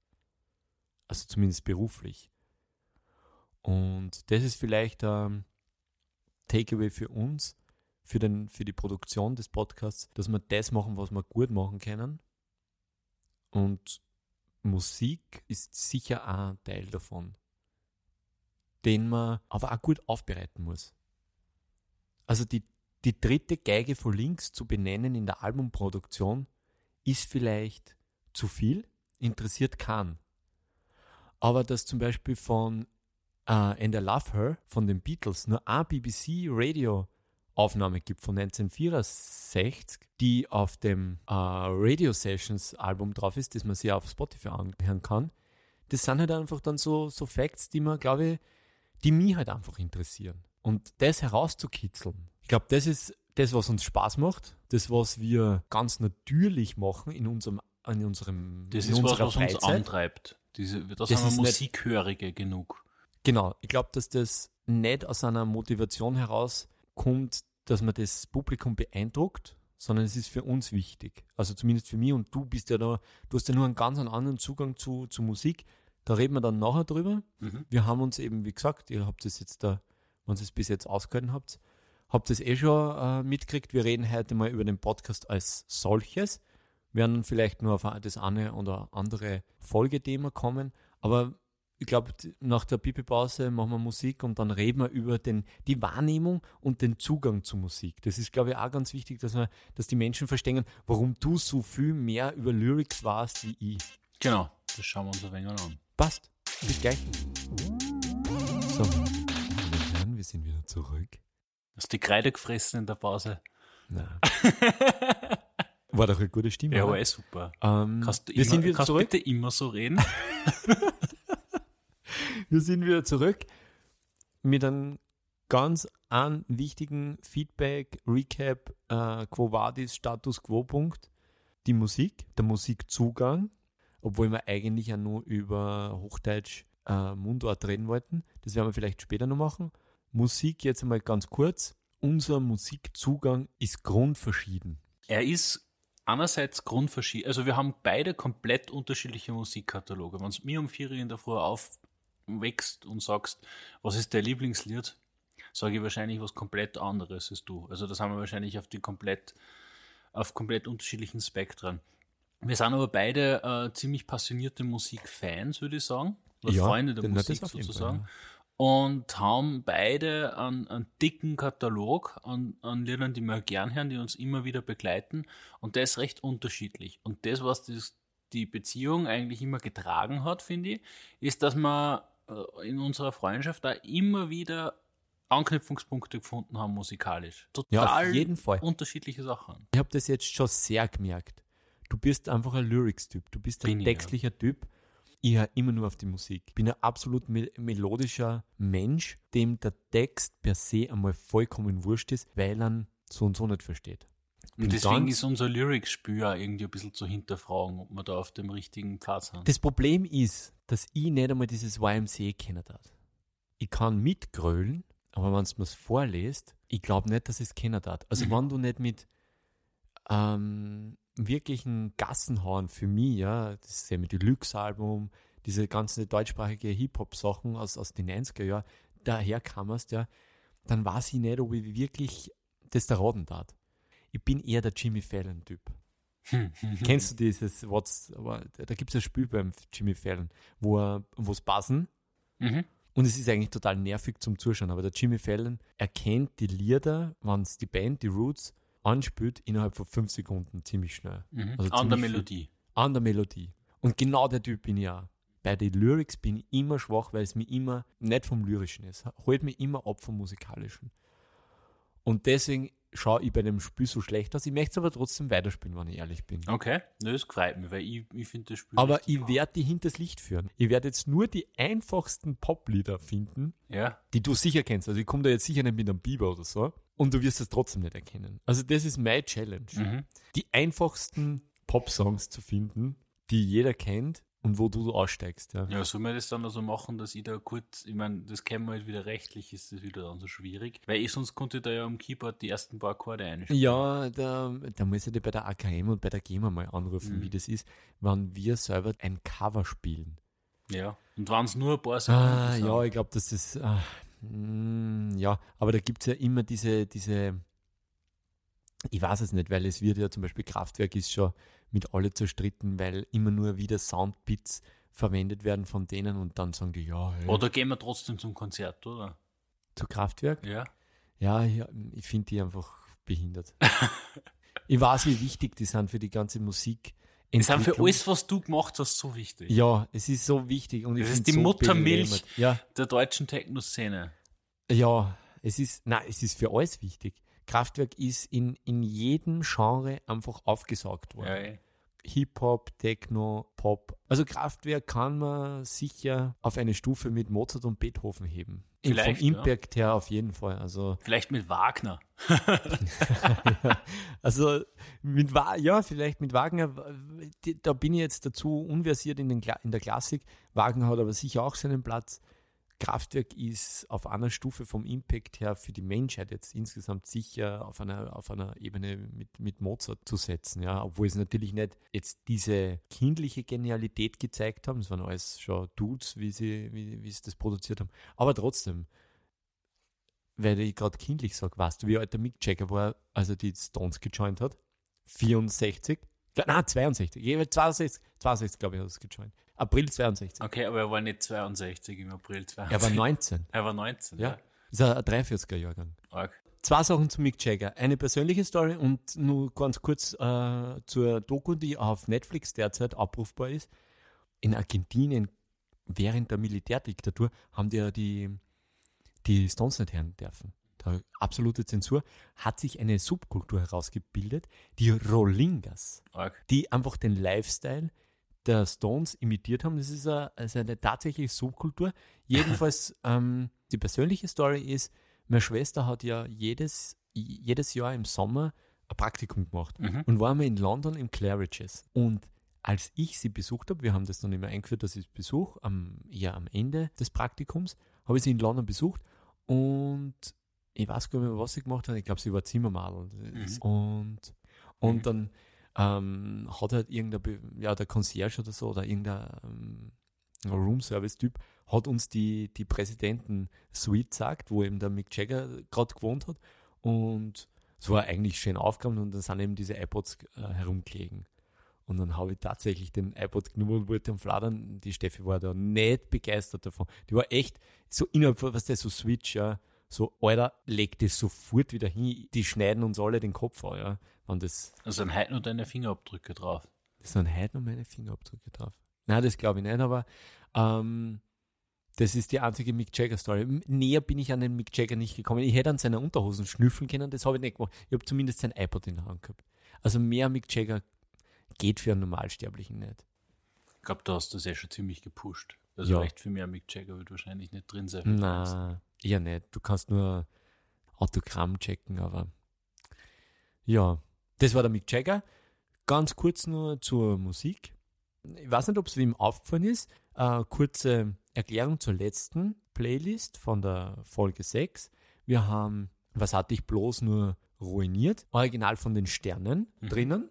Also zumindest beruflich. Und das ist vielleicht ein Takeaway für uns, für, den, für die Produktion des Podcasts, dass wir das machen, was wir gut machen können. Und Musik ist sicher auch ein Teil davon, den man aber auch gut aufbereiten muss. Also die, die dritte Geige von links zu benennen in der Albumproduktion ist vielleicht zu viel, interessiert keinen. Aber dass zum Beispiel von äh, And I Love Her von den Beatles nur eine BBC Radio Aufnahme gibt von 1964, die auf dem äh, Radio Sessions Album drauf ist, das man sich auf Spotify anhören kann. Das sind halt einfach dann so, so Facts, die man, glaube ich, die mich halt einfach interessieren. Und das herauszukitzeln, ich glaube, das ist das, was uns Spaß macht, das, was wir ganz natürlich machen in unserem, in unserem Das in ist was, was uns Freizeit. antreibt. Diese, das, Das haben ist wir nicht- Musikhörige genug. Genau, ich glaube, dass das nicht aus einer Motivation herauskommt, dass man das Publikum beeindruckt, sondern es ist für uns wichtig. Also zumindest für mich und du bist ja da, du hast ja nur einen ganz anderen Zugang zu, zu Musik. Da reden wir dann nachher drüber. Mhm. Wir haben uns eben, wie gesagt, ihr habt es jetzt da, wenn ihr es bis jetzt ausgehalten habt, habt es eh schon äh, mitgekriegt. Wir reden heute mal über den Podcast als solches. Wir werden vielleicht nur auf das eine oder andere Folgethema kommen, aber ich glaube, nach der Pipi-Pause machen wir Musik und dann reden wir über den, die Wahrnehmung und den Zugang zu Musik. Das ist, glaube ich, auch ganz wichtig, dass, wir, dass die Menschen verstehen, warum du so viel mehr über Lyrics warst wie ich. Genau, das schauen wir uns ein wenig an. Passt. Bis gleich. So, meine Herren, wir sind wieder zurück. Hast die Kreide gefressen in der Pause? Na. War doch eine gute Stimme. Ja, aber eh super. ähm, Kannst du wir immer, sind wieder kannst zurück. bitte immer so reden? Wir sind wieder zurück mit einem ganz einen wichtigen Feedback, Recap, äh, Quo Vadis, Status Quo Punkt. Die Musik, der Musikzugang, obwohl wir eigentlich ja nur über Hochdeutsch äh, Mundart reden wollten. Das werden wir vielleicht später noch machen. Musik jetzt einmal ganz kurz. unser Musikzugang ist grundverschieden. Er ist einerseits grundverschieden. Also wir haben beide komplett unterschiedliche Musikkataloge. Wenn es mir um vier Uhr in der Früh aufwächst und sagst, was ist dein Lieblingslied, sage ich wahrscheinlich was komplett anderes als du. Also das haben wir wahrscheinlich auf die komplett, auf komplett unterschiedlichen Spektren. Wir sind aber beide äh, ziemlich passionierte Musikfans, würde ich sagen. Oder Ja, Freunde der Musik jeden Fall, sozusagen. ja. Und haben beide einen, einen dicken Katalog an, an Liedern, die wir gern hören, die uns immer wieder begleiten. Und der ist recht unterschiedlich. Und das, was das, die Beziehung eigentlich immer getragen hat, finde ich, ist, dass wir äh, in unserer Freundschaft da immer wieder Anknüpfungspunkte gefunden haben musikalisch. Ja, Total auf jeden Fall. unterschiedliche Sachen. Ich habe das jetzt schon sehr gemerkt. Du bist einfach ein Lyrics-Typ, du bist ein ich, ja. textlicher Typ. Ich höre immer nur auf die Musik. Ich bin ein absolut mel melodischer Mensch, dem der Text per se einmal vollkommen wurscht ist, weil er so und so nicht versteht. Und deswegen ist unser Lyrics-Spür auch irgendwie ein bisschen zu hinterfragen, ob wir da auf dem richtigen Pfad sind. Das Problem ist, dass ich nicht einmal dieses YMCA kennen darf. Ich kann mitgrölen, aber wenn es mir vorliest, ich glaube nicht, dass es kennen darf. Also Mhm. wenn du nicht mit ähm, wirklichen Gassenhauen für mich, ja, das ist ja mit Deluxe-Album, diese ganzen deutschsprachige Hip-Hop-Sachen aus, aus den 90er Jahren, daher kamst, ja, dann weiß ich nicht, ob ich wirklich das da raten darf. Ich bin eher der Jimmy Fallon-Typ. Kennst du dieses, What's, da gibt es ein Spiel beim Jimmy Fallon, wo er, wo es passen Mhm. und es ist eigentlich total nervig zum Zuschauen, aber der Jimmy Fallon erkennt die Lieder, wenn es die Band, die Roots, anspielt, innerhalb von fünf Sekunden ziemlich schnell. Mhm. Also An der. Melodie. An der Melodie. Und genau der Typ bin ich auch. Bei den Lyrics bin ich immer schwach, weil es mir immer nicht vom Lyrischen ist. Holt mich immer ab vom Musikalischen. Und deswegen schaue ich bei dem Spiel so schlecht aus. Ich möchte es aber trotzdem weiterspielen, wenn ich ehrlich bin. Okay, das freut mich, weil ich, ich finde das Spiel. Aber ich werde die hinters Licht führen. Ich werde jetzt nur die einfachsten Poplieder finden, Ja, die du sicher kennst. Also ich komme da jetzt sicher nicht mit einem Biber oder so. Und du wirst es trotzdem nicht erkennen. Also das ist meine Challenge. mhm. Die einfachsten Pop-Songs zu finden, die jeder kennt und wo du aussteigst. Ja. ja, soll man das dann also machen, dass ich da kurz, ich meine, das kennen wir halt wieder rechtlich, ist das wieder dann so schwierig, weil ich sonst konnte da ja am Keyboard die ersten paar Akkorde einspielen. Ja, da, da muss ich dir bei der AKM und bei der GEMA mal anrufen, Mhm. wie das ist, wenn wir selber ein Cover spielen. Ja, und waren es nur ein paar Sekunden. Ah, ja, ich glaube, dass das. Ah, ja, aber da gibt es ja immer diese, diese. Ich weiß es nicht, weil es wird ja zum Beispiel Kraftwerk ist schon mit alle zerstritten, weil immer nur wieder Soundbits verwendet werden von denen und dann sagen die, ja, hey, Oder gehen wir trotzdem zum Konzert, oder? zu Kraftwerk. Ja. Ja, ja ich finde die einfach behindert. ich weiß, wie wichtig die sind für die ganze Musik. Die sind für alles, was du gemacht hast, so wichtig. Ja, es ist so wichtig. Und Das ist die so Muttermilch. Ja, Der deutschen Techno-Szene. Ja, es ist, na, es ist für alles wichtig. Kraftwerk ist in, in jedem Genre einfach aufgesaugt worden. Ja, eh. Hip-Hop, Techno, Pop. Also Kraftwerk kann man sicher auf eine Stufe mit Mozart und Beethoven heben. Vielleicht, Vom ja. Impact her auf jeden Fall. Also, Vielleicht mit Wagner. also mit ja, vielleicht mit Wagner, da bin ich jetzt dazu unversiert in, den in der Klassik. Wagner hat aber sicher auch seinen Platz. Kraftwerk ist auf einer Stufe vom Impact her für die Menschheit jetzt insgesamt sicher auf einer, auf einer Ebene mit, mit Mozart zu setzen, ja, obwohl es natürlich nicht jetzt diese kindliche Genialität gezeigt haben, es waren alles schon Dudes, wie sie, wie, wie sie das produziert haben, aber trotzdem, weil ich gerade kindlich sage, weißt du, wie alt der Mick Jagger war, als er die Stones gejoint hat? 64? Nein, 62. Ich habe 62, 62 glaube ich, hat er es gejoint. April 62. Okay, aber er war nicht 62 im April 62. Er war 19. Er war 19, Ja. ja. Das ist ein 43er-Jahrgang. Arg. Zwei Sachen zu Mick Jagger. Eine persönliche Story und nur ganz kurz äh, zur Doku, die auf Netflix derzeit abrufbar ist. In Argentinien während der Militärdiktatur haben die ja die, die Stones nicht hören dürfen. Da, absolute Zensur. Hat sich eine Subkultur herausgebildet, die Rollingas Arg. die einfach den Lifestyle der Stones imitiert haben. Das ist eine, also eine tatsächliche Subkultur. Jedenfalls, ähm, die persönliche Story ist, meine Schwester hat ja jedes, jedes Jahr im Sommer ein Praktikum gemacht Mhm. und war mal in London im Claridge's. Und als ich sie besucht habe, wir haben das dann immer eingeführt, dass ich es besuche, am, eher am Ende des Praktikums, habe ich sie in London besucht und ich weiß gar nicht mehr, was sie gemacht hat. Ich glaube, sie war Zimmermadel. Mhm. Und, und Mhm. dann ähm, hat halt irgendein, ja, der Concierge oder so, oder irgendein ähm, Room-Service-Typ, hat uns die, die Präsidenten-Suite gesagt, wo eben der Mick Jagger gerade gewohnt hat. Und es war eigentlich schön aufgeräumt und dann sind eben diese iPods äh, herumgelegen. Und dann habe ich tatsächlich den iPod genommen und wollte am Fladern. Die Steffi war da nicht begeistert davon. Die war echt so innerhalb von, was der so Switch, ja, so, Alter, leg das sofort wieder hin. Die schneiden uns alle den Kopf an, ja. Und das, Also dann halt nur deine Fingerabdrücke drauf. das sind heute noch meine Fingerabdrücke drauf. Nein, das glaube ich nicht, aber ähm, das ist die einzige Mick Jagger-Story. Näher bin ich an den Mick Jagger nicht gekommen. Ich hätte an seine Unterhosen schnüffeln können, das habe ich nicht gemacht. Ich habe zumindest sein iPod in der Hand gehabt. Also mehr Mick Jagger geht für einen Normalsterblichen nicht. Ich glaube, du hast das ja schon ziemlich gepusht. Also Ja. recht viel mehr Mick Jagger wird wahrscheinlich nicht drin sein. Na, eher nicht. Du kannst nur Autogramm checken, aber ja, das war der Mick Jagger. Ganz kurz nur zur Musik. Ich weiß nicht, ob es wem aufgefallen ist. Äh, kurze Erklärung zur letzten Playlist von der Folge 6. Wir haben Was hatte ich bloß nur ruiniert? Original von den Sternen Mhm. drinnen.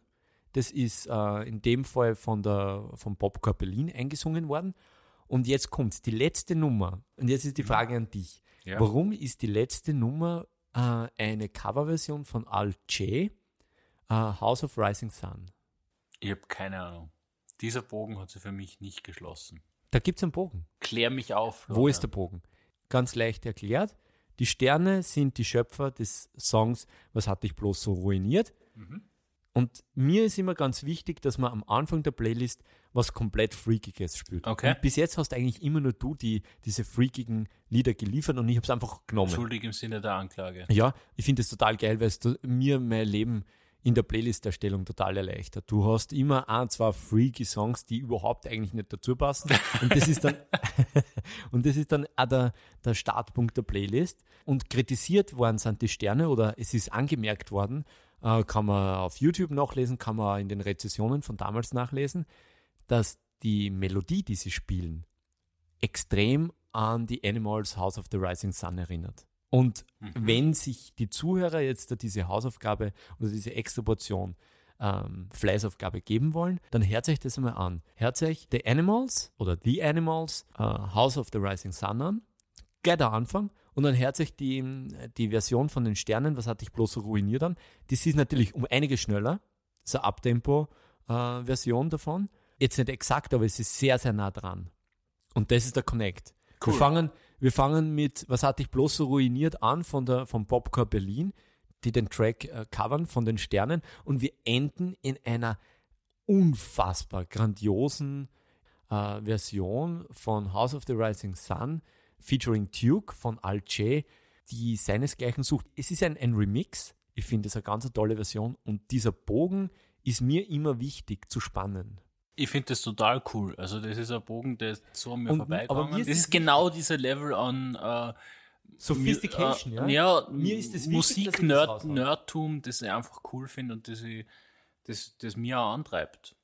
Das ist äh, in dem Fall von der, von Bob Corpelin eingesungen worden. Und jetzt kommt die letzte Nummer. Und jetzt ist die Frage an dich. Ja. Warum ist die letzte Nummer äh, eine Coverversion von Al J, äh, House of Rising Sun? Ich habe keine Ahnung. Dieser Bogen hat sich für mich nicht geschlossen. Da gibt es einen Bogen. Klär mich auf. Wo ist der Bogen? Ganz leicht erklärt. Die Sterne sind die Schöpfer des Songs Was hat dich bloß so ruiniert? Mhm. Und mir ist immer ganz wichtig, dass man am Anfang der Playlist was komplett Freakiges spielt. Okay. Und bis jetzt hast eigentlich immer nur du die, diese freakigen Lieder geliefert und ich habe es einfach genommen. Schuldig im Sinne der Anklage. Ja, ich finde es total geil, weil es mir mein Leben in der Playlist-Erstellung total erleichtert. Du hast immer ein, zwei freaky Songs, die überhaupt eigentlich nicht dazu passen. Und das ist dann, und das ist dann auch der, der Startpunkt der Playlist. Und kritisiert worden sind die Sterne oder es ist angemerkt worden, äh, kann man auf YouTube nachlesen, kann man in den Rezessionen von damals nachlesen, dass die Melodie, die sie spielen, extrem an die Animals House of the Rising Sun erinnert. Und wenn sich die Zuhörer jetzt diese Hausaufgabe oder diese extra Portion ähm, Fleißaufgabe geben wollen, dann hört euch das einmal an. Hört euch The Animals oder The Animals äh, House of the Rising Sun an. Gleich der Anfang. Und dann hört sich die, die Version von den Sternen, was hatte ich bloß so ruiniert an. Das ist natürlich um einiges schneller. Eine Abtempo-Version davon. Jetzt nicht exakt, aber es ist sehr, sehr nah dran. Und das ist der Connect. Wir, Cool. fangen, wir fangen mit Was hatte ich bloß so ruiniert an von, der, von Popcore Berlin, die den Track äh, covern von den Sternen. Und wir enden in einer unfassbar grandiosen äh, Version von House of the Rising Sun featuring Duke von Al J, die seinesgleichen sucht. Es ist ein, ein Remix. Ich finde es eine ganz tolle Version. Und dieser Bogen ist mir immer wichtig zu spannen. Ich finde das total cool. Also das ist ein Bogen, der ist so an mir Und- vorbeigegangen. aber mir ist das ist genau dieser Level an äh, Sophistication, mir, ja? äh, ja. Mir ist das Nerd, raushau. Nerdtum, das ich einfach cool finde und das, ich, das, das mir auch antreibt.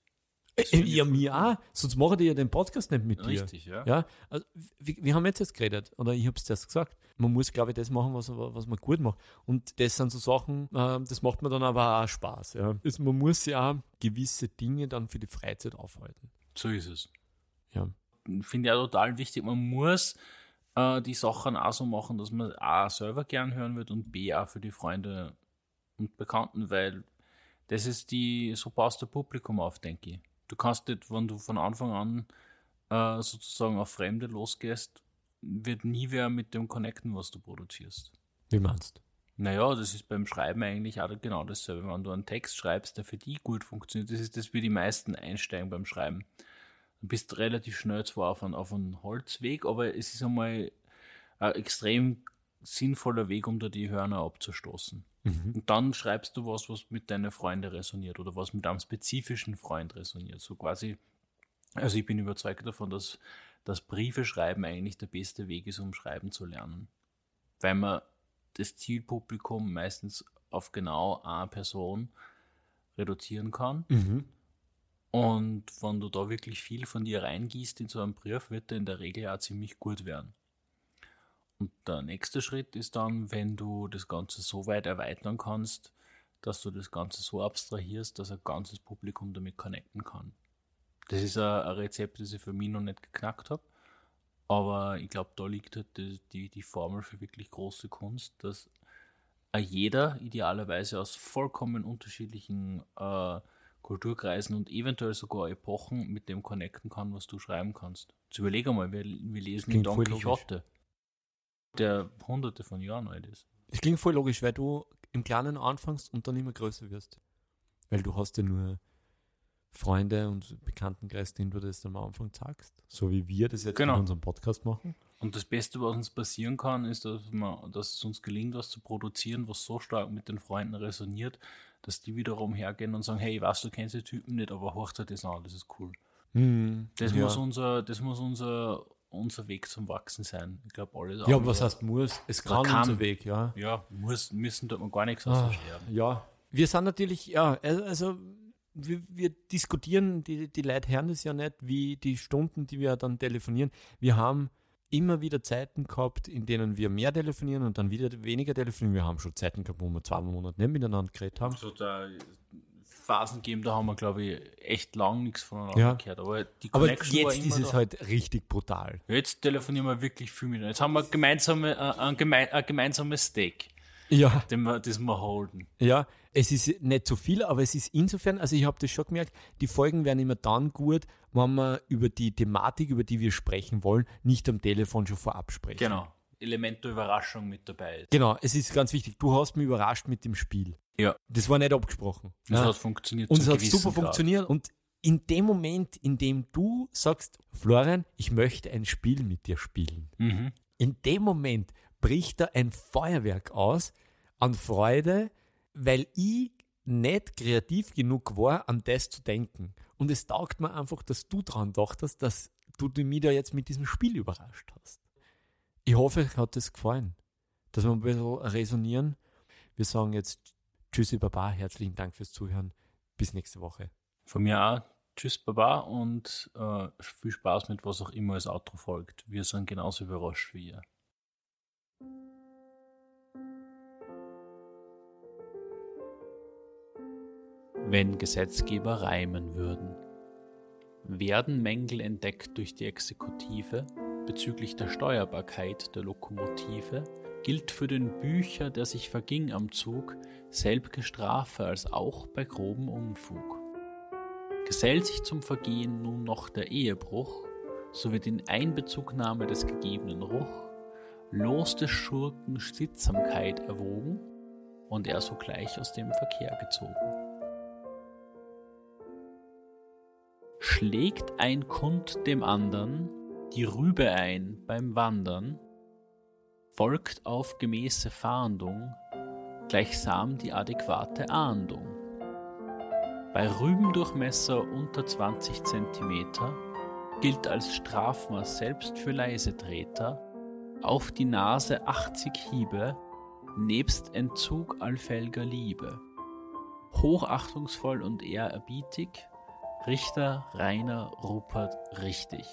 Äh, Ja, mir auch. Sonst mache ich ja den Podcast nicht mit dir. Richtig, ja. Ja, also, wir, wir haben jetzt jetzt geredet, oder ich habe es zuerst gesagt. Man muss, glaube ich, das machen, was, was man gut macht. Und das sind so Sachen, äh, das macht mir dann aber auch Spaß. Ja. Also man muss ja auch gewisse Dinge dann für die Freizeit aufhalten. So ist es. Ja. Finde ich auch total wichtig. Man muss äh, die Sachen auch so machen, dass man A selber gern hören wird und B auch für die Freunde und Bekannten, weil das ist die, so baust du Publikum auf, denke ich. Du kannst nicht, wenn du von Anfang an äh, sozusagen auf Fremde losgehst, wird nie wer mit dem connecten, was du produzierst. Wie meinst Naja, das ist beim Schreiben eigentlich auch genau dasselbe. Wenn du einen Text schreibst, der für die gut funktioniert, das ist das, wie die meisten einsteigen beim Schreiben. Du bist relativ schnell zwar auf einem auf einen Holzweg, aber es ist einmal ein extrem sinnvoller Weg, um da die Hörner abzustoßen. Und dann schreibst du was, was mit deinen Freunden resoniert oder was mit einem spezifischen Freund resoniert. So quasi, also ich bin überzeugt davon, dass das Briefe schreiben eigentlich der beste Weg ist, um schreiben zu lernen. Weil man das Zielpublikum meistens auf genau eine Person reduzieren kann. du? Und wenn du da wirklich viel von dir reingießt in so einen Brief, wird der in der Regel auch ziemlich gut werden. Und der nächste Schritt ist dann, wenn du das Ganze so weit erweitern kannst, dass du das Ganze so abstrahierst, dass ein ganzes Publikum damit connecten kann. Das ist ein, Rezept, das ich für mich noch nicht geknackt habe. Aber ich glaube, da liegt halt die, die, die, Formel für wirklich große Kunst, dass jeder idealerweise aus vollkommen unterschiedlichen äh, Kulturkreisen und eventuell sogar Epochen mit dem connecten kann, was du schreiben kannst. Jetzt überleg einmal, wir, wir lesen Klingt Don Quixote, der hunderte von Jahren alt ist. Es klingt voll logisch, weil du im Kleinen anfängst und dann immer größer wirst. Weil du hast ja nur Freunde und Bekanntenkreis, denen du das am Anfang sagst. So wie wir das jetzt genau. in unserem Podcast machen. Und das Beste, was uns passieren kann, ist, dass, man, dass es uns gelingt, was zu produzieren, was so stark mit den Freunden resoniert, dass die wiederum hergehen und sagen, hey, ich weiß, du kennst die Typen nicht, aber horcht dir das an, das ist cool. Mhm, das, ja. muss unser, das muss unser, unser Weg zum Wachsen sein. Ich glaube, alles Ja, aber was heißt muss? Es kann, kann, unser Weg, ja. Ja, muss, müssen tut man gar nichts ah, Ja, wir sind natürlich, ja, also wir, wir, diskutieren, die, die Leute hören das ja nicht, wie die Stunden, die wir dann telefonieren. Wir haben immer wieder Zeiten gehabt, in denen wir mehr telefonieren und dann wieder weniger telefonieren. Wir haben schon Zeiten gehabt, wo wir zwei Monate nicht miteinander geredet haben. Also da Phasen gegeben, da haben wir, glaube ich, echt lang nichts voneinander ja. gehört. Aber, die Aber jetzt ist es da. halt richtig brutal. Jetzt telefonieren wir wirklich viel miteinander. Jetzt haben wir gemeinsame, äh, ein, geme ein gemeinsames Steak ja. den wir, das wir halten. Ja, es ist nicht so viel, aber es ist insofern, also ich habe das schon gemerkt, die Folgen werden immer dann gut, wenn wir über die Thematik, über die wir sprechen wollen, nicht am Telefon schon vorab sprechen. Genau. Element der Überraschung mit dabei. Genau, es ist ganz wichtig. Du hast mich überrascht mit dem Spiel. Ja. Das war nicht abgesprochen. Das ja. hat funktioniert. Und es hat super Grad. funktioniert. Und in dem Moment, in dem du sagst, Florian, ich möchte ein Spiel mit dir spielen, mhm. in dem Moment bricht da ein Feuerwerk aus an Freude, weil ich nicht kreativ genug war, an das zu denken. Und es taugt mir einfach, dass du daran dachtest, dass du mich da jetzt mit diesem Spiel überrascht hast. Ich hoffe, euch hat es gefallen, dass wir ein bisschen resonieren. Wir sagen jetzt Tschüssi Baba, herzlichen Dank fürs Zuhören. Bis nächste Woche. Von mir auch Tschüss Baba und äh, viel Spaß mit was auch immer als Outro folgt. Wir sind genauso überrascht wie ihr. wenn Gesetzgeber reimen würden. Werden Mängel entdeckt durch die Exekutive bezüglich der Steuerbarkeit der Lokomotive, gilt für den Bücher, der sich verging am Zug, selbige Strafe als auch bei grobem Unfug. Gesellt sich zum Vergehen nun noch der Ehebruch, so wird in Einbezugnahme des gegebenen Ruch Los des Schurken Sittsamkeit erwogen und er sogleich aus dem Verkehr gezogen. schlägt ein Kund dem andern die Rübe ein beim Wandern, folgt auf gemäße Fahndung gleichsam die adäquate Ahndung. Bei Rübendurchmesser unter 20 cm gilt als Strafmaß selbst für Leisetreter auf die Nase 80 Hiebe nebst Entzug allfälliger Liebe. Hochachtungsvoll und ehrerbietig Richter Rainer Rupert richtig.